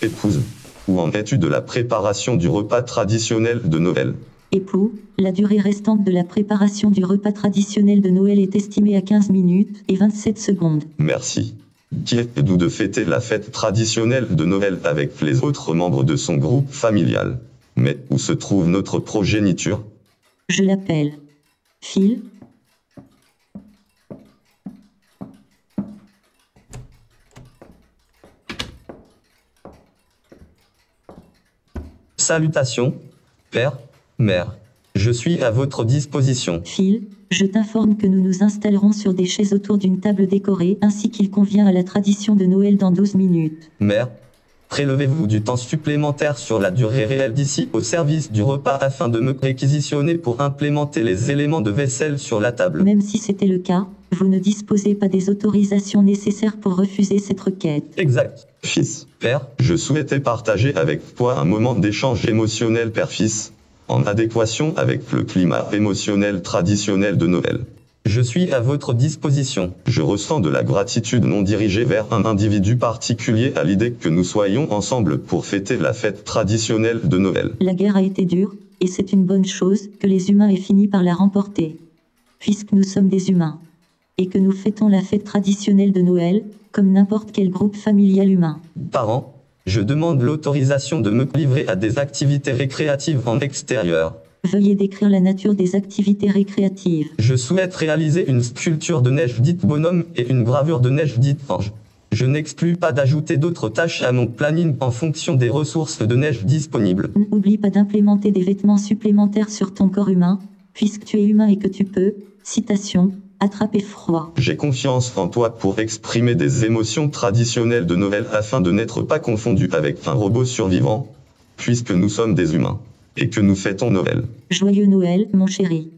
Épouse, où en es-tu de la préparation du repas traditionnel de Noël Époux, la durée restante de la préparation du repas traditionnel de Noël est estimée à 15 minutes et 27 secondes. Merci. Qui est doux de fêter la fête traditionnelle de Noël avec les autres membres de son groupe familial? Mais où se trouve notre progéniture? Je l'appelle. Phil, Salutations, père, mère. Je suis à votre disposition. Phil, je t'informe que nous nous installerons sur des chaises autour d'une table décorée ainsi qu'il convient à la tradition de Noël dans 12 minutes. Mère, prélevez-vous du temps supplémentaire sur la durée réelle d'ici au service du repas afin de me réquisitionner pour implémenter les éléments de vaisselle sur la table. Même si c'était le cas, vous ne disposez pas des autorisations nécessaires pour refuser cette requête. Exact. Fils, Père, je souhaitais partager avec toi un moment d'échange émotionnel père-fils, en adéquation avec le climat émotionnel traditionnel de Noël. je suis à votre disposition. Je ressens de la gratitude non dirigée vers un individu particulier à l'idée que nous soyons ensemble pour fêter la fête traditionnelle de Noël. La guerre a été dure, et c'est une bonne chose que les humains aient fini par la remporter. Puisque nous sommes des humains. Et que nous fêtons la fête traditionnelle de Noël, comme n'importe quel groupe familial humain. Parents, je demande l'autorisation de me livrer à des activités récréatives en extérieur. Veuillez décrire la nature des activités récréatives. Je souhaite réaliser une sculpture de neige dite bonhomme et une gravure de neige dite ange. Je n'exclus pas d'ajouter d'autres tâches à mon planning en fonction des ressources de neige disponibles. N'oublie pas d'implémenter des vêtements supplémentaires sur ton corps humain, puisque tu es humain et que tu peux, citation, attraper froid. J'ai confiance en toi pour exprimer des émotions traditionnelles de Noël afin de n'être pas confondu avec un robot survivant, puisque nous sommes des humains, et que nous fêtons Noël. Joyeux Noël, mon chéri.